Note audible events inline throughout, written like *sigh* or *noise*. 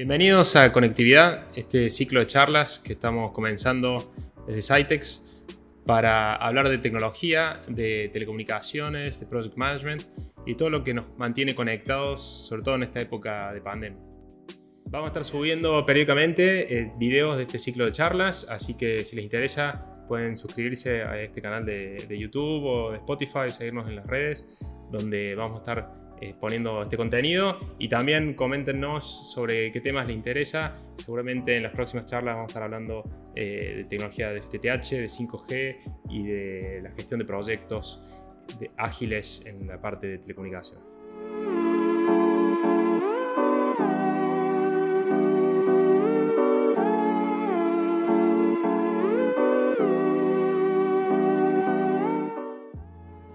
Bienvenidos a Conectividad, este ciclo de charlas que estamos comenzando desde Cytex para hablar de tecnología, de telecomunicaciones, de project management y todo lo que nos mantiene conectados, sobre todo en esta época de pandemia. Vamos a estar subiendo periódicamente eh, videos de este ciclo de charlas, así que si les interesa pueden suscribirse a este canal de, de YouTube o de Spotify, seguirnos en las redes, donde vamos a estar eh, poniendo este contenido y también coméntenos sobre qué temas les interesa. Seguramente en las próximas charlas vamos a estar hablando eh, de tecnología de FTTH, de 5G y de la gestión de proyectos ágiles en la parte de telecomunicaciones.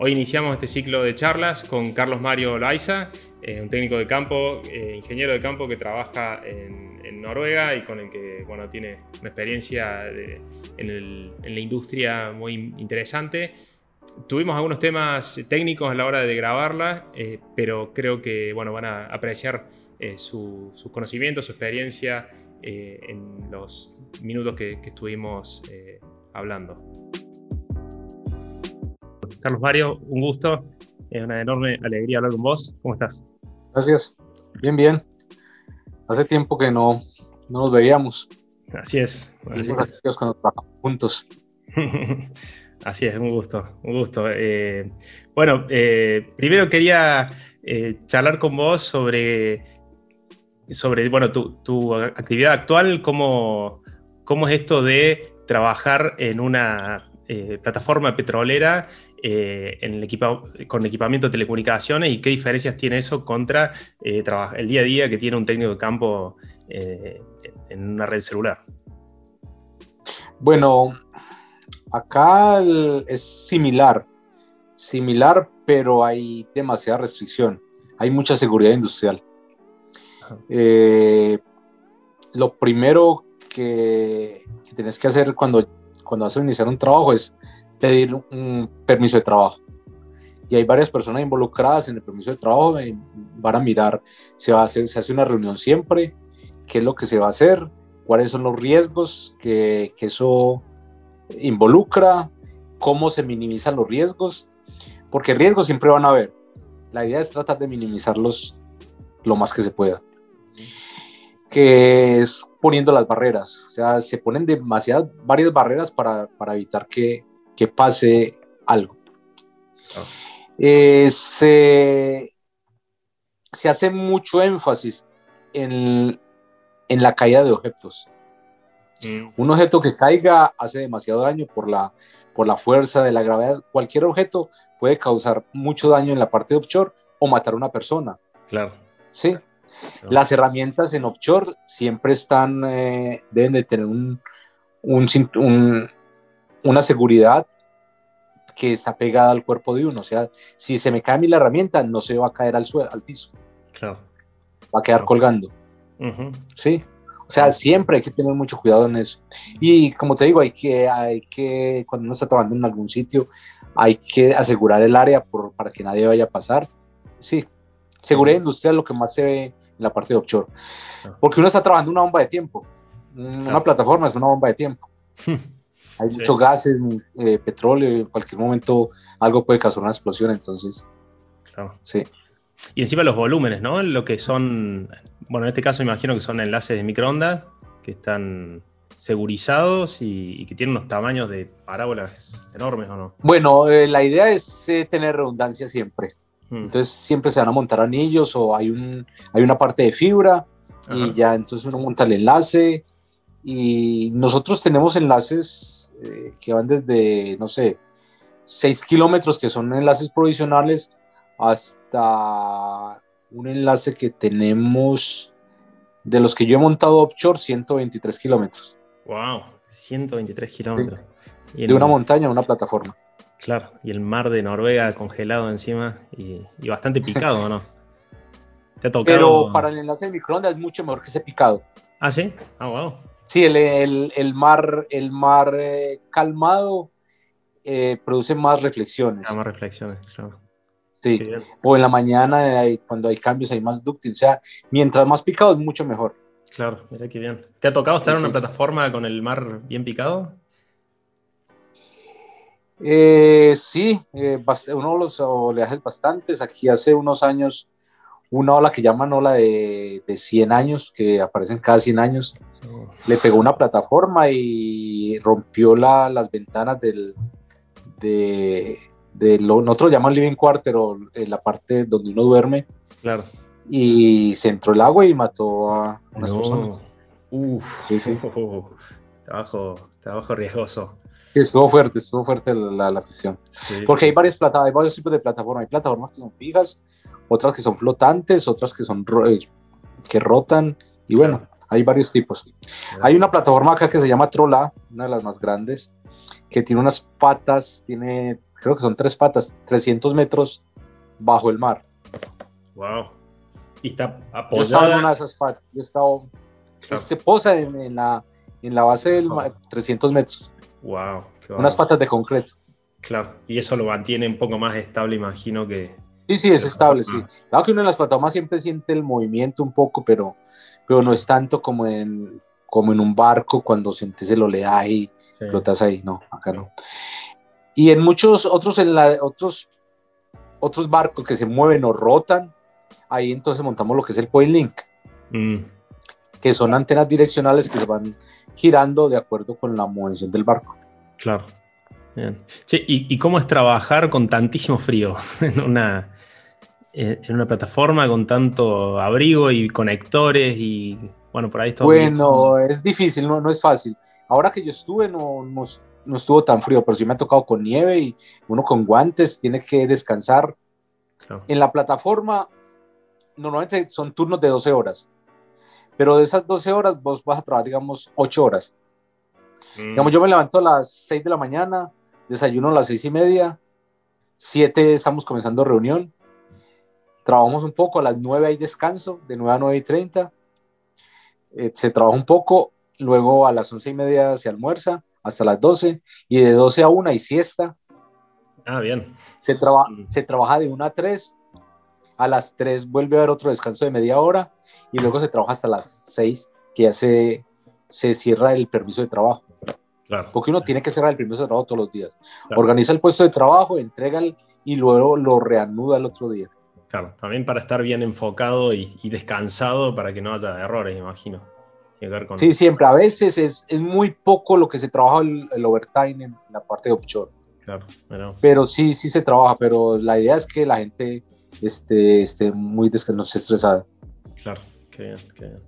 Hoy iniciamos este ciclo de charlas con Carlos Mario Laiza, eh, un técnico de campo, eh, ingeniero de campo que trabaja en, Noruega y con el que bueno, tiene una experiencia en, la industria muy interesante. Tuvimos algunos temas técnicos a la hora de grabarla, eh, pero creo que bueno, van a apreciar sus conocimientos, su experiencia en los minutos que estuvimos hablando. Carlos Mario, un gusto. Es una enorme alegría hablar con vos. ¿Cómo estás? Gracias. Bien, bien. Hace tiempo que no, no nos veíamos. Así es. Así cuando trabajamos juntos. *laughs* Así es, un gusto, un gusto. Eh, bueno, eh, primero quería eh, charlar con vos sobre, sobre bueno, tu, tu actividad actual, cómo, cómo es esto de trabajar en una plataforma petrolera eh, en el con equipamiento de telecomunicaciones y qué diferencias tiene eso contra eh, el día a día que tiene un técnico de campo eh, en una red celular. Bueno, acá es similar, similar, pero hay demasiada restricción. Hay mucha seguridad industrial. lo primero que, que tenés que hacer cuando, cuando vas a iniciar un trabajo es pedir un permiso de trabajo. Y hay varias personas involucradas en el permiso de trabajo, y van a mirar, se, va a hacer, se hace una reunión siempre, qué es lo que se va a hacer, cuáles son los riesgos que, que eso involucra, cómo se minimizan los riesgos, porque riesgos siempre van a haber. La idea es tratar de minimizarlos lo más que se pueda. Que es poniendo las barreras, o sea, se ponen demasiadas, varias barreras para, para evitar que, que pase algo. Ah. Eh, se, hace mucho énfasis en, la caída de objetos. Mm. Un objeto que caiga hace demasiado daño por la, por la fuerza de la gravedad. Cualquier objeto puede causar mucho daño en la parte de offshore o matar a una persona. Claro. Sí. Las herramientas en offshore siempre están, eh, deben de tener un, un, una seguridad que está pegada al cuerpo de uno. O sea, si se me cae a mí la herramienta, no se va a caer al, suelo, al piso. Claro. Va a quedar colgando. Sí. O sea, siempre hay que tener mucho cuidado en eso. Y como te digo, hay que, hay que cuando uno está trabajando en algún sitio, hay que asegurar el área por, para que nadie vaya a pasar. Sí. Seguridad industrial lo que más se ve la parte de offshore. Porque uno está trabajando una bomba de tiempo. Una plataforma es una bomba de tiempo. *laughs* Hay muchos gases, eh, petróleo, en cualquier momento algo puede causar una explosión, entonces. Claro. Sí. Y encima los volúmenes, ¿no? Lo que son, bueno, en este caso imagino que son enlaces de microondas que están segurizados y, que tienen unos tamaños de parábolas enormes, ¿o no? Bueno, eh, la idea es eh, tener redundancia siempre. Entonces siempre se van a montar anillos o hay, un, hay una parte de fibra y ya entonces uno monta el enlace y nosotros tenemos enlaces eh, que van desde, no sé, 6 kilómetros, que son enlaces provisionales, hasta un enlace que tenemos, de los que yo he montado offshore, 123 kilómetros. ¡Wow! 123 kilómetros. De una montaña a una plataforma. Claro, y el mar de Noruega congelado encima y, bastante picado, ¿no? *laughs* ¿Te ha tocado? Pero para el enlace de microondas es mucho mejor que ese picado. ¿Ah, sí? Ah, wow. Sí, el, mar, el mar eh, calmado eh, produce más reflexiones. Ah, más reflexiones, claro. Sí, o en la mañana cuando hay cambios hay más ductil, o sea, mientras más picado es mucho mejor. Claro, mira qué bien. ¿Te ha tocado estar en una plataforma con el mar bien picado? Eh, sí, eh, uno de los oleajes bastantes. Aquí hace unos años, una ola que llaman ola de, de 100 años, que aparecen cada 100 años, oh. le pegó una plataforma y rompió la, las ventanas del, de, de lo, nosotros llaman living quarter o en la parte donde uno duerme. Claro. Y se entró el agua y mató a unas personas. Uf, sí, *laughs* trabajo, trabajo riesgoso. Estuvo fuerte, estuvo fuerte la, la cuestión. Porque hay varias plataformas, hay varios tipos de plataformas. Hay plataformas que son fijas, otras que son flotantes, otras que son eh, que rotan. Y bueno, hay varios tipos. Hay una plataforma acá que se llama Trola, una de las más grandes, que tiene unas patas, tiene, creo que son tres patas, 300 metros bajo el mar. Wow. Y está apoyada. Yo estaba en una de esas patas. Yo estaba, Se posa en, la, en la base del mar, 300 metros. Wow. Unas patas de concreto. Claro, y eso lo mantiene un poco más estable, imagino que. Sí, sí, es estable, sí. Claro que uno en las plataformas siempre siente el movimiento un poco, pero, pero no es tanto como en, como en un barco cuando sientes el oleaje y flotas ahí. No, acá no. Y en muchos otros, en la, otros, otros barcos que se mueven o rotan, ahí entonces montamos lo que es el point link, mm. que son antenas direccionales que se van girando de acuerdo con la movilización del barco. Claro. Bien. ¿y, cómo es trabajar con tantísimo frío *laughs* en una, en una plataforma con tanto abrigo y conectores y bueno, por ahí está. Bueno, es difícil, no, no es fácil. Ahora que yo estuve no, no, estuvo tan frío, pero sí me ha tocado con nieve y uno con guantes tiene que descansar. En la plataforma normalmente son turnos de 12 horas. Pero de esas 12 horas vos vas a trabajar, digamos, 8 horas. Mm. Digamos, yo me levanto a las 6 de la mañana, desayuno a las 6 y media, 7 estamos comenzando reunión, trabajamos un poco, a las 9 hay descanso, de 9 a 9 y 30, eh, se trabaja un poco, luego a las 11 y media se almuerza, hasta las 12, y de 12 a 1 hay siesta. Ah, bien. Se, traba, mm. se trabaja de 1 a 3, a las 3 vuelve a haber otro descanso de media hora, y luego se trabaja hasta las 6, que ya se, se cierra el permiso de trabajo. Claro. Porque uno tiene que cerrar el permiso de trabajo todos los días. Organiza el puesto de trabajo, entrega y luego lo reanuda el otro día. Claro, también para estar bien enfocado y, descansado para que no haya errores, imagino. Sí, siempre. A veces es, es, muy poco lo que se trabaja el, overtime en la parte de offshore. Claro, pero sí, sí se trabaja, pero la idea es que la gente esté, esté muy estresada. Claro, qué bien, qué bien.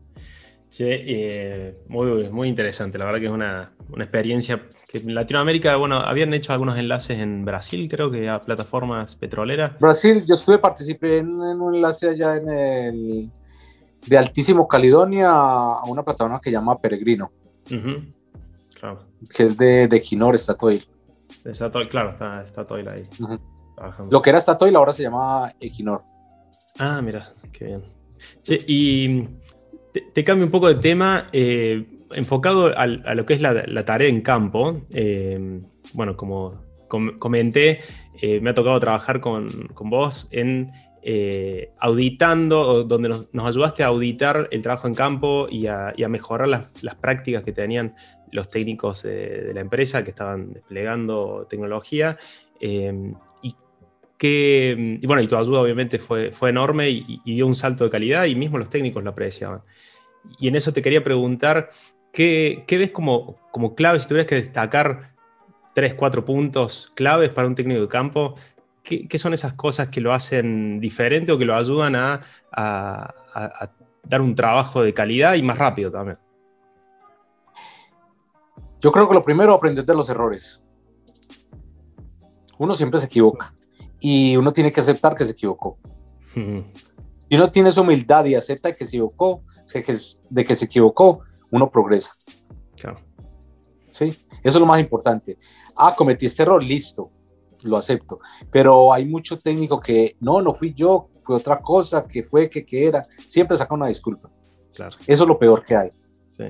Sí, eh, muy, muy interesante. La verdad que es una, una, experiencia que en Latinoamérica, bueno, habían hecho algunos enlaces en Brasil, creo que a plataformas petroleras. Brasil, yo estuve, participé en, un enlace allá en el de Altísimo Caledonia a una plataforma que se llama Peregrino. claro. Que es de, de Quinor, Statoil. claro, está Statoil ahí. Lo que era Statoil ahora se llama Equinor. Ah, mira, qué bien. Y te, cambio un poco de tema, eh, enfocado a lo que es la, tarea en campo. Eh, bueno, como comenté, eh, me ha tocado trabajar con, vos en auditando, donde nos, ayudaste a auditar el trabajo en campo y a, mejorar las, prácticas que tenían los técnicos de, la empresa que estaban desplegando tecnología. Que, bueno, y tu ayuda obviamente fue, fue enorme y, dio un salto de calidad y mismo los técnicos lo apreciaban. Y en eso te quería preguntar, ¿qué, ves como, como clave, si tuvieras que destacar tres, cuatro puntos claves para un técnico de campo? ¿Qué, son esas cosas que lo hacen diferente o que lo ayudan a, dar un trabajo de calidad y más rápido también? Yo creo que lo primero, aprender de los errores. Uno siempre se equivoca y uno tiene que aceptar que se equivocó. Si uno tiene esa humildad y acepta que se equivocó, de que se equivocó, uno progresa. Claro. Sí, eso es lo más importante. Ah, cometí este error, listo, lo acepto. Pero hay mucho técnico que no, no fui yo, fue otra cosa, que fue, que, que era. Siempre saca una disculpa. Claro. Eso es lo peor que hay. Sí.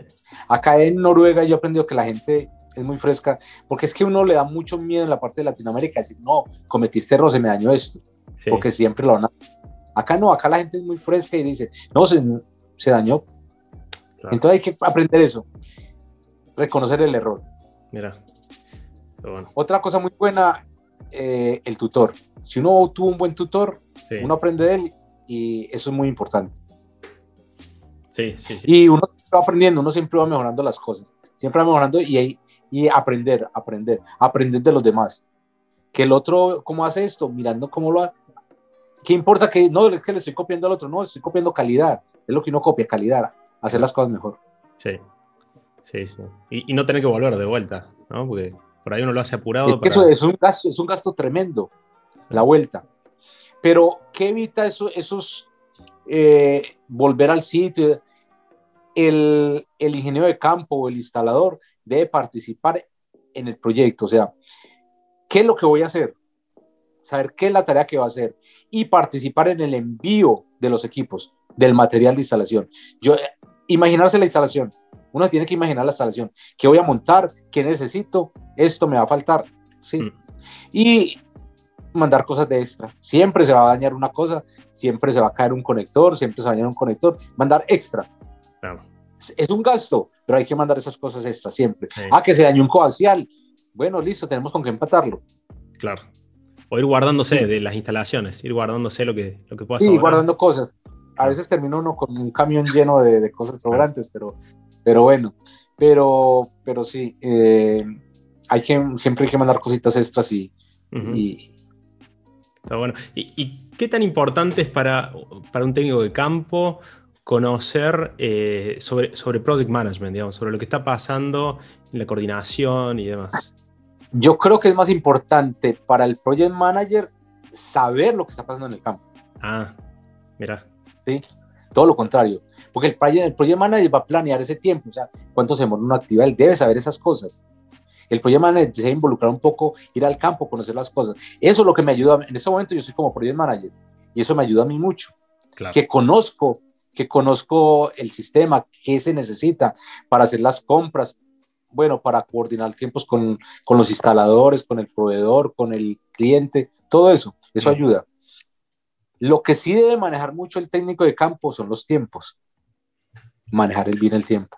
Acá en Noruega yo he aprendido que la gente es muy fresca, porque es que uno le da mucho miedo en la parte de Latinoamérica decir, no, cometiste error, se me dañó esto, porque siempre lo van a... Acá no, acá la gente es muy fresca y dice, no, se, se dañó. Entonces hay que aprender eso, reconocer el error. Mira. Otra cosa muy buena, eh, el tutor. Si uno tuvo un buen tutor, uno aprende de él y eso es muy importante. Sí, sí, sí. Y uno va aprendiendo, uno siempre va mejorando las cosas, siempre va mejorando y, y aprender, aprender, aprender de los demás. Que el otro, ¿cómo hace esto? Mirando cómo lo hace. ¿Qué importa que no es que le estoy copiando al otro? No, estoy copiando calidad. Es lo que uno copia, calidad, hacer las cosas mejor. Sí, sí, sí. Y, no tener que volver de vuelta, ¿no? Porque por ahí uno lo hace apurado. Es que eso es un, gasto, es un gasto tremendo, la vuelta. Pero, ¿qué evita eso, esos eh, volver al sitio? El, el ingeniero de campo o el instalador debe participar en el proyecto. O sea, ¿qué es lo que voy a hacer? Saber qué es la tarea que va a hacer y participar en el envío de los equipos, del material de instalación. Yo, imaginarse la instalación. Uno tiene que imaginar la instalación. ¿Qué voy a montar? ¿Qué necesito? Esto me va a faltar. Sí. Mm. Y mandar cosas de extra. Siempre se va a dañar una cosa, siempre se va a caer un conector, siempre se va a dañar un conector. Mandar extra. Es, un gasto, pero hay que mandar esas cosas extra siempre. Ah, que se dañó un coaxial. Bueno, listo, tenemos con qué empatarlo. Claro. O ir guardándose de las instalaciones, ir guardándose lo que, lo que pueda Sí, guardando cosas. A veces termina uno con un camión lleno de, cosas sobrantes, pero, pero bueno. Pero, pero sí, eh, hay que, siempre hay que mandar cositas extras y, Está bueno. ¿Y, qué tan importante es para, para un técnico de campo conocer eh, sobre, sobre project management, digamos, sobre lo que está pasando en la coordinación y demás? Yo creo que es más importante para el project manager saber lo que está pasando en el campo. Ah, mira. Sí, todo lo contrario. Porque el project, el project manager va a planear ese tiempo, o sea, cuánto se demora una actividad, él debe saber esas cosas. El project manager debe involucrar un poco, ir al campo, conocer las cosas. Eso es lo que me ayuda. En ese momento yo soy como project manager y eso me ayuda a mí mucho. Que conozco, que conozco el sistema, qué se necesita para hacer las compras, bueno, para coordinar tiempos con, con los instaladores, con el proveedor, con el cliente, todo eso, eso ayuda. Lo que sí debe manejar mucho el técnico de campo son los tiempos. Manejar el bien el tiempo.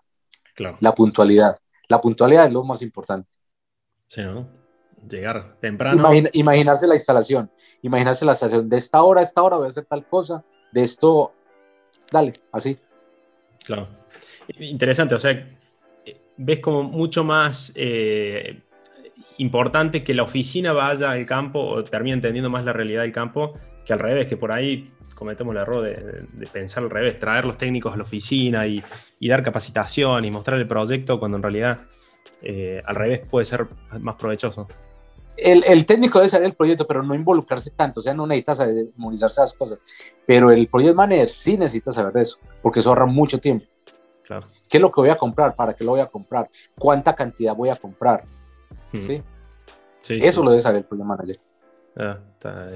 Claro. La puntualidad. La puntualidad es lo más importante. Sí, ¿no? Llegar temprano. imaginarse la instalación. Imaginarse la instalación. De esta hora a esta hora voy a hacer tal cosa. De esto, dale, así. Claro. Interesante. O sea, ves como mucho más eh, importante que la oficina vaya al campo o termine entendiendo más la realidad del campo que al revés, que por ahí cometemos el error de, pensar al revés, traer los técnicos a la oficina y, dar capacitación y mostrar el proyecto cuando en realidad eh, al revés puede ser más provechoso. El, técnico debe saber el proyecto, pero no involucrarse tanto, o sea, no necesita saber memorizarse esas cosas, pero el project manager sí necesita saber de eso, porque eso ahorra mucho tiempo. Claro. ¿Qué es lo que voy a comprar? ¿Para qué lo voy a comprar? ¿Cuánta cantidad voy a comprar? Hmm. ¿Sí? eso lo debe saber el project manager. Ah, está,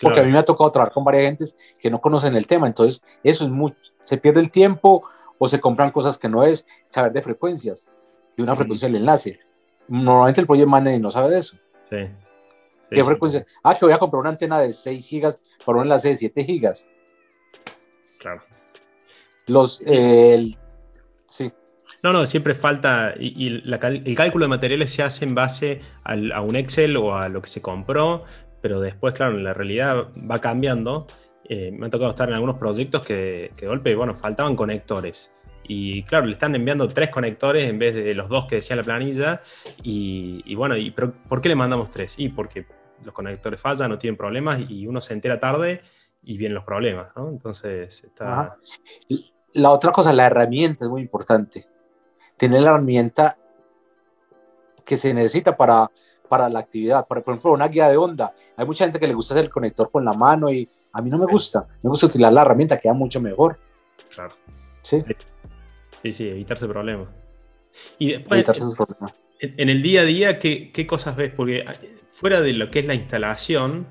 porque a mí me ha tocado trabajar con varias gentes que no conocen el tema, entonces eso es mucho, se pierde el tiempo o se compran cosas que no es saber de frecuencias, de una frecuencia del enlace. Normalmente el project manager no sabe de eso. Sí. ¿Qué frecuencia? Ah, que voy a comprar una antena de 6 gigas para un enlace de 7 gigas. Claro. Los, eh, sí. No, no, siempre falta, y, el cálculo de materiales se hace en base a un Excel o a lo que se compró, pero después, claro, la realidad va cambiando. Eh, me ha tocado estar en algunos proyectos que, de golpe, bueno, faltaban conectores. Y claro, le están enviando tres conectores en vez de los dos que decía la planilla. Y, bueno, y, pero ¿por qué le mandamos tres? Y porque los conectores fallan, no tienen problemas y uno se entera tarde y vienen los problemas, ¿no? Entonces está... La otra cosa, la herramienta es muy importante. Tener la herramienta que se necesita para para la actividad. Por, ejemplo, una guía de onda. Hay mucha gente que le gusta hacer el conector con la mano y a mí no me gusta. Me gusta utilizar la herramienta, queda mucho mejor. Claro. Sí. Sí, sí, evitarse problemas. Y después, En, el día a día, ¿qué, ¿qué, cosas ves? Porque ah, fuera de lo que es la instalación,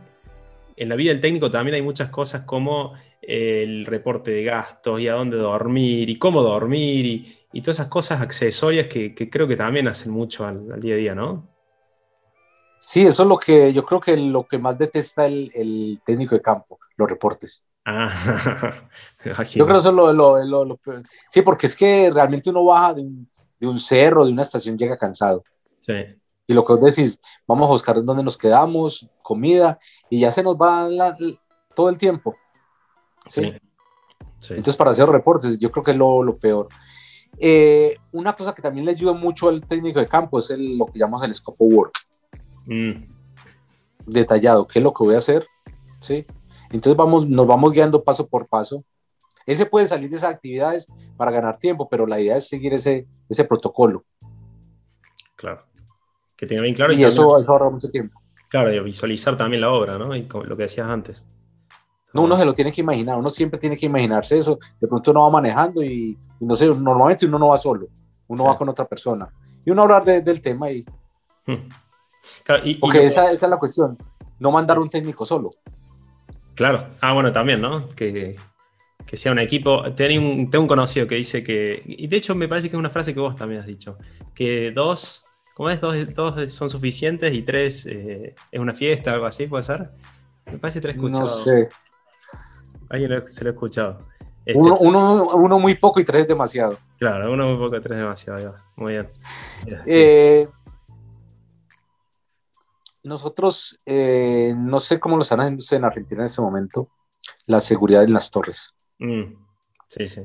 en la vida del técnico también hay muchas cosas como el reporte de gastos y a dónde dormir y cómo dormir y, y todas esas cosas accesorias que, que, creo que también hacen mucho al, al día a día, ¿no? Sí, eso es lo que yo creo que lo que más detesta el, técnico de campo, los reportes. Ah, *laughs* Yo creo que eso es lo, peor. Sí, porque es que realmente uno baja de un, de un cerro, de una estación, llega cansado. Sí. Y lo que vos decís, vamos a buscar dónde nos quedamos, comida, y ya se nos va todo el tiempo. ¿sí? Entonces, para hacer reportes, yo creo que es lo, peor. Eh, una cosa que también le ayuda mucho al técnico de campo es lo que llamamos el scope of work. Mm. Detallado, qué es lo que voy a hacer, ¿sí? Entonces vamos, nos vamos guiando paso por paso. Ese puede salir de esas actividades para ganar tiempo, pero la idea es seguir ese, ese protocolo. Claro. Que tenga bien claro. Y, eso, eso, ahorra mucho tiempo. Claro, y visualizar también la obra, ¿no? Y lo que decías antes. No, uno se lo tiene que imaginar, uno siempre tiene que imaginarse eso. De pronto uno va manejando y, no sé, normalmente uno no va solo, uno va con otra persona. Y uno hablar del tema y... Hmm. Porque esa, esa, es la cuestión, no mandar un técnico solo. Claro, ah, bueno, también, ¿no? Que, que sea un equipo. Tengo un, tengo un conocido que dice que, y de hecho me parece que es una frase que vos también has dicho, que dos, ¿cómo es? Dos, dos son suficientes y tres eh, es una fiesta, algo así, ¿puede ser? Me parece que te he escuchado. No sé. Alguien se lo ha escuchado. Este, uno, uno, muy poco y tres demasiado. Claro, uno muy poco y tres demasiado. Muy bien. Eh, nosotros, eh, no sé cómo lo están haciendo en Argentina en este momento, la seguridad en las torres. Mm, sí, sí.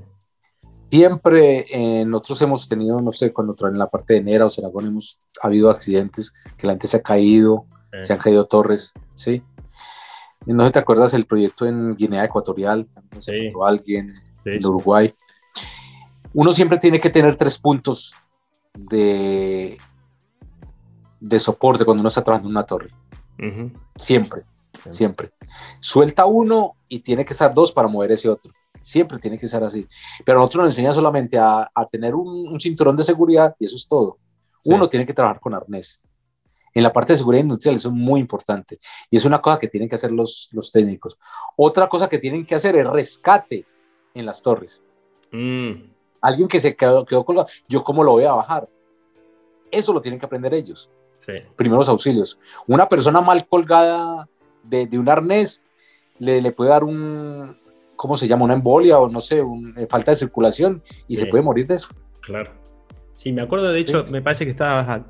Siempre eh, nosotros hemos tenido, no sé, cuando en la parte de Nera o Seragón hemos habido accidentes que la gente se ha caído, se han caído torres, ¿sí? No sé te acuerdas el proyecto en Guinea Ecuatorial, también se sí. alguien, en Uruguay. Uno siempre tiene que tener tres puntos de, de soporte cuando uno está trabajando en una torre. Siempre, siempre. Suelta uno y tiene que estar dos para mover ese otro. Siempre tiene que ser así. Pero nosotros nos enseña solamente a, tener un, cinturón de seguridad y eso es todo. Uno tiene que trabajar con arnés en la parte de seguridad industrial, eso es muy importante. Y es una cosa que tienen que hacer los, los técnicos. Otra cosa que tienen que hacer es rescate en las torres. Mm. Alguien que se quedó, quedó colgado, yo cómo lo voy a bajar. Eso lo tienen que aprender ellos. Sí. Primeros auxilios. Una persona mal colgada de, de un arnés le, le, puede dar un, ¿cómo se llama? Una embolia o no sé, eh, falta de circulación y se puede morir de eso. Claro. Sí, me acuerdo, de hecho, me parece que estabas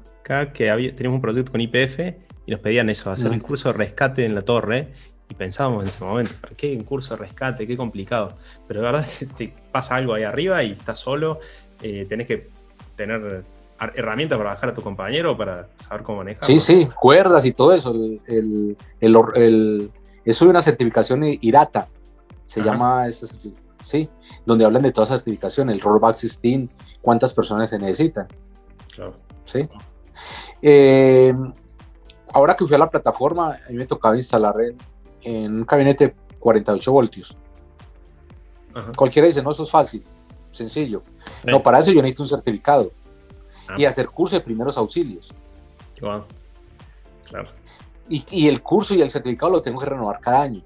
que había, teníamos un proyecto con IPF y nos pedían eso, hacer un curso de rescate en la torre. Y pensábamos en ese momento, ¿para qué un curso de rescate? Qué complicado. Pero de verdad te pasa algo ahí arriba y estás solo, eh, tenés que tener herramientas para bajar a tu compañero para saber cómo manejar. Sí, sí, cuerdas y todo eso. El, el, eso es una certificación IRATA, se llama esa sí, donde hablan de todas las certificaciones, el rollback 16, cuántas personas se necesitan. Claro. Sí. Eh, ahora que fui a la plataforma, a mí me tocaba instalar en, un gabinete 48 voltios. Cualquiera dice, no, eso es fácil, sencillo. No, para eso yo necesito un certificado ah. y hacer curso de primeros auxilios. Claro. Y, el curso y el certificado lo tengo que renovar cada año.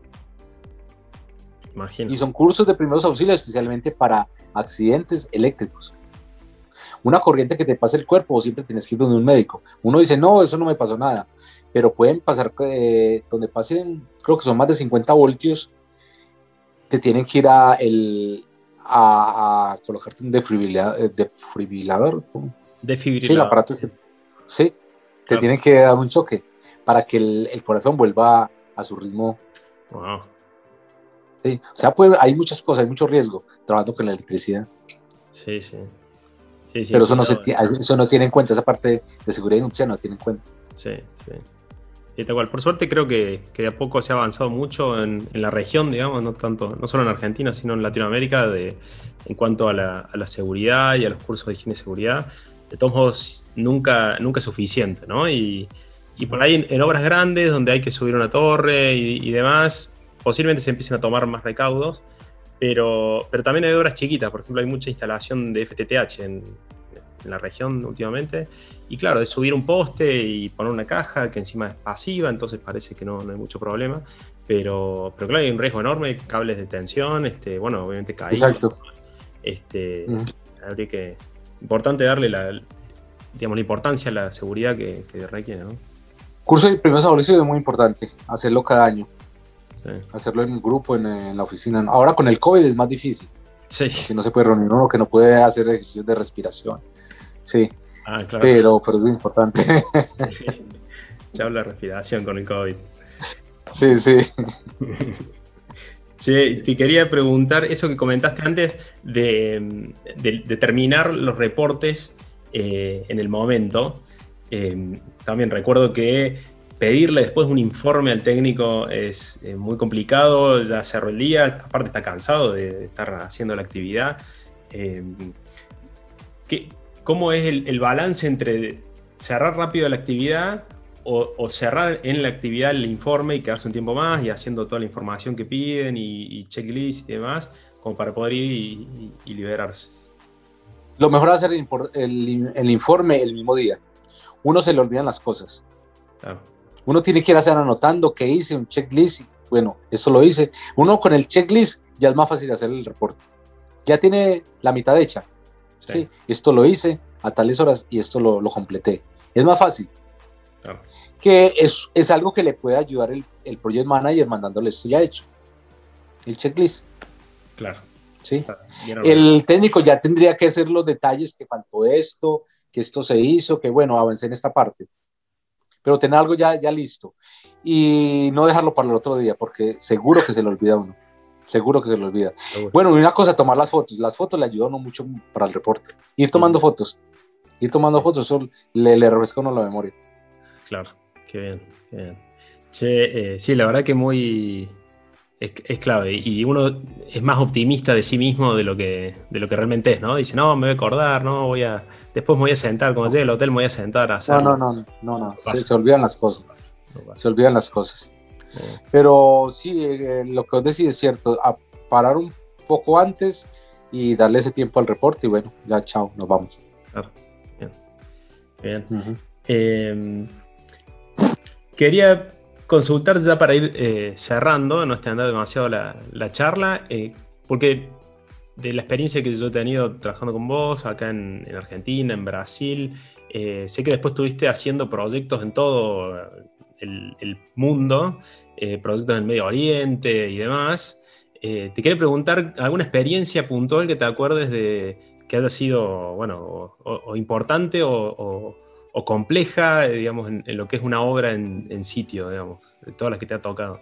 Y son cursos de primeros auxilios especialmente para accidentes eléctricos una corriente que te pase el cuerpo siempre tienes que ir donde un médico. Uno dice, no, eso no me pasó nada, pero pueden pasar eh, donde pasen, creo que son más de 50 voltios, te tienen que ir a, el, a, colocarte un defibrilador. Eh, defibrilador. Sí, el aparato sí, te tienen que dar un choque para que el, corazón vuelva a su ritmo. Wow. Sí, o sea, hay muchas cosas, hay mucho riesgo trabajando con la electricidad. Sí, sí. Pero eso no, se, eso no tiene en cuenta, esa parte de seguridad industrial no tiene en cuenta. Sí, sí. Y tal cual. Por suerte creo que, que, de a poco se ha avanzado mucho en, en, la región, digamos, no tanto, no solo en Argentina, sino en Latinoamérica, de, en cuanto a la, a la, seguridad y a los cursos de higiene y seguridad. De todos modos, nunca, nunca es suficiente, ¿no? Y, y por ahí en, obras grandes, donde hay que subir una torre y, y, demás, posiblemente se empiecen a tomar más recaudos, pero, pero también hay obras chiquitas, por ejemplo, hay mucha instalación de FTTH en, en la región últimamente. Y claro, es subir un poste y poner una caja que encima es pasiva, entonces parece que no, no hay mucho problema. Pero, pero claro, hay un riesgo enorme, cables de tensión, este, bueno, obviamente caídos. Exacto. Este, Habría que. Importante darle la, digamos, la importancia a la seguridad que, requiere, ¿no? Curso de primeros auxilios es muy importante, hacerlo cada año. Hacerlo en grupo, en, la oficina. Ahora con el COVID es más difícil. Sí. Que no se puede reunir uno, que no puede hacer ejercicios de respiración. Sí. Ah, claro. Pero, pero es muy importante. *laughs* ya habla respiración con el COVID. Sí, sí. *laughs* Sí, te quería preguntar eso que comentaste antes de, terminar los reportes eh, en el momento. Eh, también recuerdo que pedirle después un informe al técnico es eh, muy complicado, ya cerró el día, aparte está cansado de estar haciendo la actividad. ¿Cómo es el balance entre cerrar rápido la actividad o, cerrar en la actividad el informe y quedarse un tiempo más y haciendo toda la información que piden y, checklist y demás, como para poder ir y, liberarse. Lo mejor es hacer el, informe el mismo día. Uno se le olvidan las cosas. Uno tiene que ir a hacer anotando qué hice, un checklist. bueno, eso lo hice. Uno con el checklist ya es más fácil hacer el reporte. Ya tiene la mitad hecha. Sí. Esto lo hice a tales horas y esto lo, lo completé. Es más fácil que es, es, algo que le puede ayudar el, el, project manager mandándole esto ya hecho, el checklist. Claro. ¿Sí? el técnico ya tendría que hacer los detalles que faltó esto, que esto se hizo, que bueno, avancé en esta parte. Pero tener algo ya, ya listo y no dejarlo para el otro día, porque seguro que se le olvida a uno. Seguro que se le olvida. Bueno, y una cosa, tomar las fotos. Las fotos le ayudan mucho para el reporte. Ir tomando fotos. Ir tomando fotos, eso le, le refresca uno la memoria. Claro, qué bien, qué bien. Che, eh, sí, la verdad que muy. Es, clave. Y uno es más optimista de sí mismo de lo que, de lo que realmente es, ¿no? Dice, no, me voy a acordar, no, voy a. Después me voy a sentar, como llegue al hotel, me voy a sentar a hacer. No, no, no, no, no. Se, olvidan las cosas. se olvidan las cosas. Pero sí, eh, lo que os decís es cierto. A parar un poco antes y darle ese tiempo al reporte y bueno, ya chao, nos vamos. Claro. Bien. Bien. Quería consultar ya para ir eh, cerrando, no extender demasiado la, charla, eh, porque de la experiencia que yo he tenido trabajando con vos acá en, Argentina, en Brasil, eh, sé que después estuviste haciendo proyectos en todo el, mundo, proyectos en el Medio Oriente y demás. te quería preguntar alguna experiencia puntual que te acuerdes de que haya sido, bueno, o, importante o o compleja, eh, digamos, en, lo que es una obra en, sitio, digamos, de todas las que te ha tocado?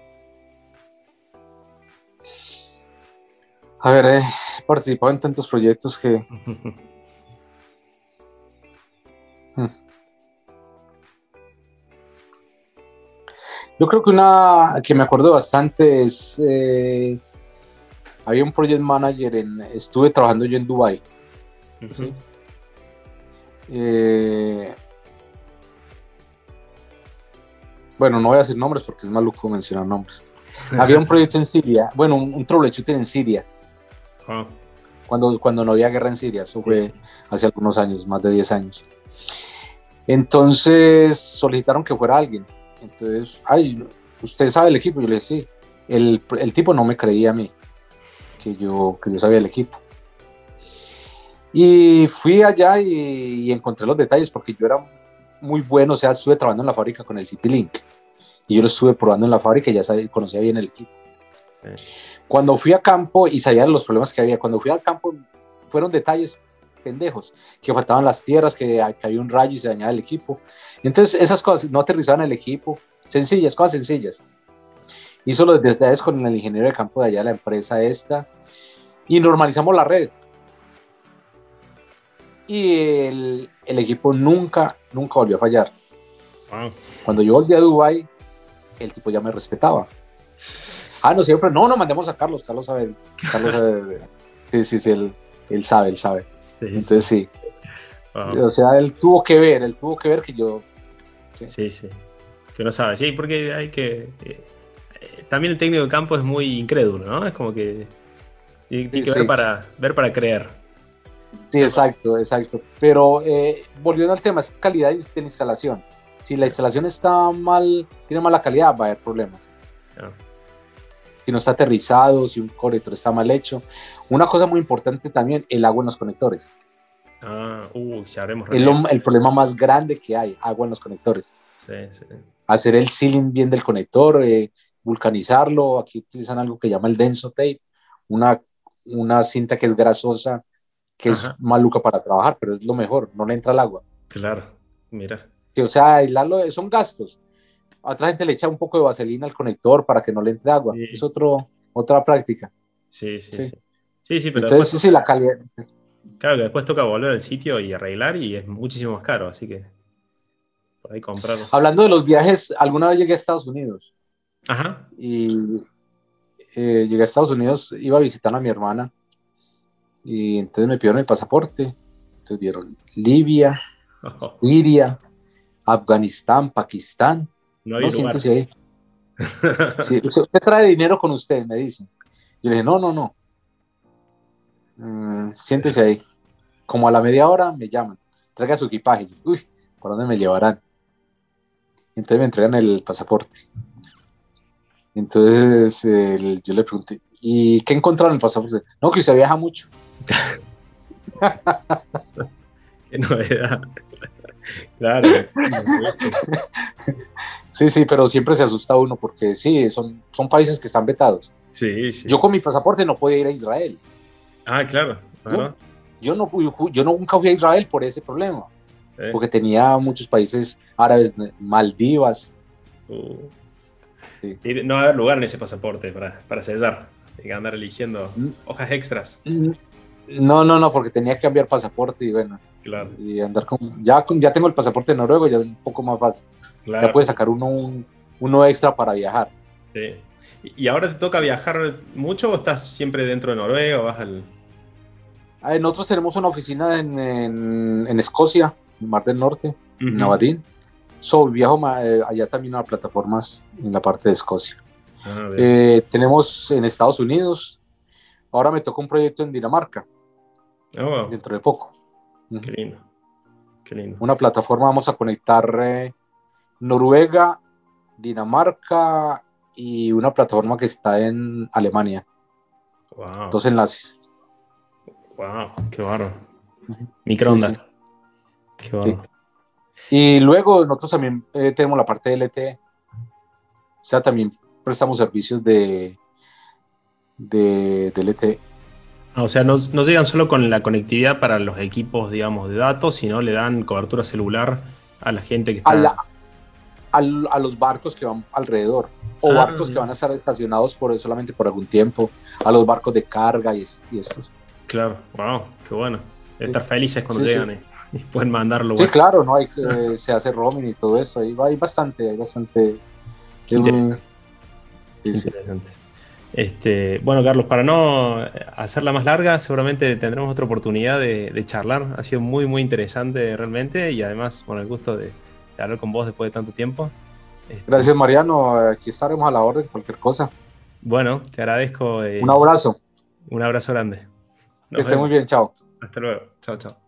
A ver, he participado en tantos proyectos que... *laughs* Hmm. Yo creo que una que me acuerdo bastante es... Eh, había un project manager en... Estuve trabajando yo en Dubai. Bueno, no voy a decir nombres porque es maluco mencionar nombres. Había un proyecto en Siria, bueno, un, un en Siria. Ah. Cuando, cuando no había guerra en Siria, eso fue hace algunos años, más de 10 años. Entonces solicitaron que fuera alguien. Entonces, ay, ¿usted sabe el equipo? Yo le dije, sí. El, el tipo no me creía a mí, que yo, que yo sabía el equipo. Y fui allá y, y encontré los detalles porque yo era muy bueno, o sea, estuve trabajando en la fábrica con el CityLink y yo lo estuve probando en la fábrica y ya conocía bien el equipo. Cuando fui a campo y sabía los problemas que había, cuando fui al campo fueron detalles pendejos, que faltaban las tierras, que, había un rayo y se dañaba el equipo. Entonces esas cosas no aterrizaban el equipo, sencillas, cosas sencillas. Hizo los detalles con el ingeniero de campo de allá, la empresa esta, y normalizamos la red. Y el, el equipo nunca, nunca volvió a fallar. Cuando yo volví a Dubai, el tipo ya me respetaba. Ah, no, siempre, no, no, mandemos a Carlos, Carlos sabe, Carlos sabe, sí, sí, sí, él, él sabe, él sabe. Entonces sí. O sea, él tuvo que ver, él tuvo que ver que yo... Sí, sí, que uno sabe, sí, porque hay que... Eh, también el técnico de campo es muy incrédulo, ¿no? Es como que tiene, que ver, para, ver para creer. Sí, exacto, exacto. Pero eh, volviendo al tema, es calidad de la instalación. Si la instalación está mal, tiene mala calidad, va a haber problemas. Si no está aterrizado, si un conector está mal hecho. Una cosa muy importante también, el agua en los conectores. Ah, uh, si haremos el, el problema más grande que hay, agua en los conectores. Sí, sí. Hacer el sealing bien del conector, eh, vulcanizarlo. Aquí utilizan algo que llama el denso tape, una, una cinta que es grasosa, que es maluca para trabajar, pero es lo mejor, no le entra el agua. Claro, mira. Que, o sea, aislarlo son gastos. A otra gente le echa un poco de vaselina al conector para que no le entre agua. Es otro, otra práctica. Sí, sí. Sí, sí, sí, pero Entonces, sí, sí, la calidad. Claro, que después toca volver al sitio y arreglar y es muchísimo más caro, así que por ahí comprarlo. Hablando de los viajes, alguna vez llegué a Estados Unidos. Ajá. Y eh, llegué a Estados Unidos, iba a visitar a mi hermana y entonces me pidieron el pasaporte. Entonces vieron Libia, Siria, Afganistán, Pakistán. No, hay no ahí. *laughs* Sí, usted, trae dinero con usted, me dicen. Yo le dije, no, no, no. Mm, siéntese ahí. Como a la media hora me llaman. Traiga su equipaje. Uy, ¿por dónde me llevarán? Entonces me entregan el pasaporte. Entonces yo le pregunté, ¿y qué encontraron en el pasaporte? No, que usted viaja mucho. *laughs* qué novedad. Claro. sí, sí, pero siempre se asusta uno porque sí, son, son países que están vetados. Sí, sí. Yo con mi pasaporte no podía ir a Israel. Ah, claro. Yo, no, yo nunca fui a Israel por ese problema. Eh. Porque tenía muchos países árabes, Maldivas. Uh. no va a haber lugar en ese pasaporte para, para sellar. Hay que andar eligiendo mm. hojas extras. No, no, no, porque tenía que cambiar pasaporte y bueno. Claro. Y andar con. Ya, ya tengo el pasaporte noruego, ya es un poco más fácil. Ya puedes sacar uno, uno extra para viajar. Sí. ¿Y ahora te toca viajar mucho o estás siempre dentro de Noruega o vas al.? Ah, nosotros tenemos una oficina en, en, Escocia, en Mar del Norte, en Aberdeen. So, viajo eh, allá también a plataformas en la parte de Escocia. Ah, eh, tenemos en Estados Unidos. Ahora me toca un proyecto en Dinamarca. Oh, dentro de poco. Qué lindo. Qué lindo. Una plataforma, vamos a conectar eh, Noruega, Dinamarca y una plataforma que está en Alemania. Wow. Dos enlaces. Wow, qué bárbaro. Microondas. Qué bárbaro. Y luego nosotros también eh, tenemos la parte de LTE. O sea, también prestamos servicios de, de, de LTE. O sea, no, no, llegan solo con la conectividad para los equipos, digamos, de datos, sino le dan cobertura celular a la gente que está... A, a, los barcos que van alrededor, o ah, barcos que van a estar estacionados por, solamente por algún tiempo, a los barcos de carga y, y estos. Claro, wow, qué bueno. Estar felices cuando llegan *laughs* y, pueden mandarlo. Sí, claro, ¿no? Hay, se hace roaming y todo eso. Ahí hay bastante, hay bastante. interesante. Este, bueno, Carlos, para no hacerla más larga, seguramente tendremos otra oportunidad de, charlar. Ha sido muy, muy interesante realmente y además, con el gusto de, hablar con vos después de tanto tiempo. Este, Gracias, Mariano. Aquí estaremos a la orden, cualquier cosa. Bueno, te agradezco. Eh, un abrazo. Un abrazo grande. que esté muy bien, chao. Hasta luego. Chao, chao.